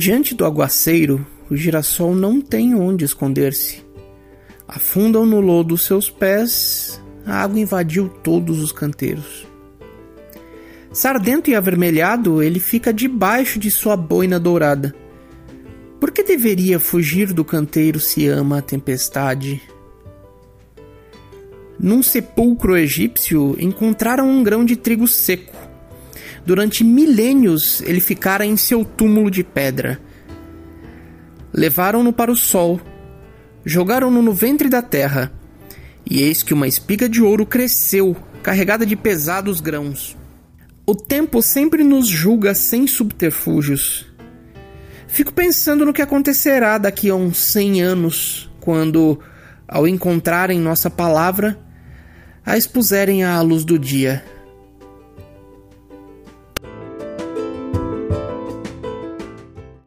Diante do aguaceiro, o girassol não tem onde esconder-se. Afundam no lodo seus pés, a água invadiu todos os canteiros. Sardento e avermelhado, ele fica debaixo de sua boina dourada. Por que deveria fugir do canteiro se ama a tempestade? Num sepulcro egípcio encontraram um grão de trigo seco. Durante milênios ele ficara em seu túmulo de pedra. Levaram-no para o sol, jogaram-no no ventre da terra, e eis que uma espiga de ouro cresceu, carregada de pesados grãos. O tempo sempre nos julga sem subterfúgios. Fico pensando no que acontecerá daqui a uns cem anos, quando, ao encontrarem nossa palavra, a expuserem à luz do dia.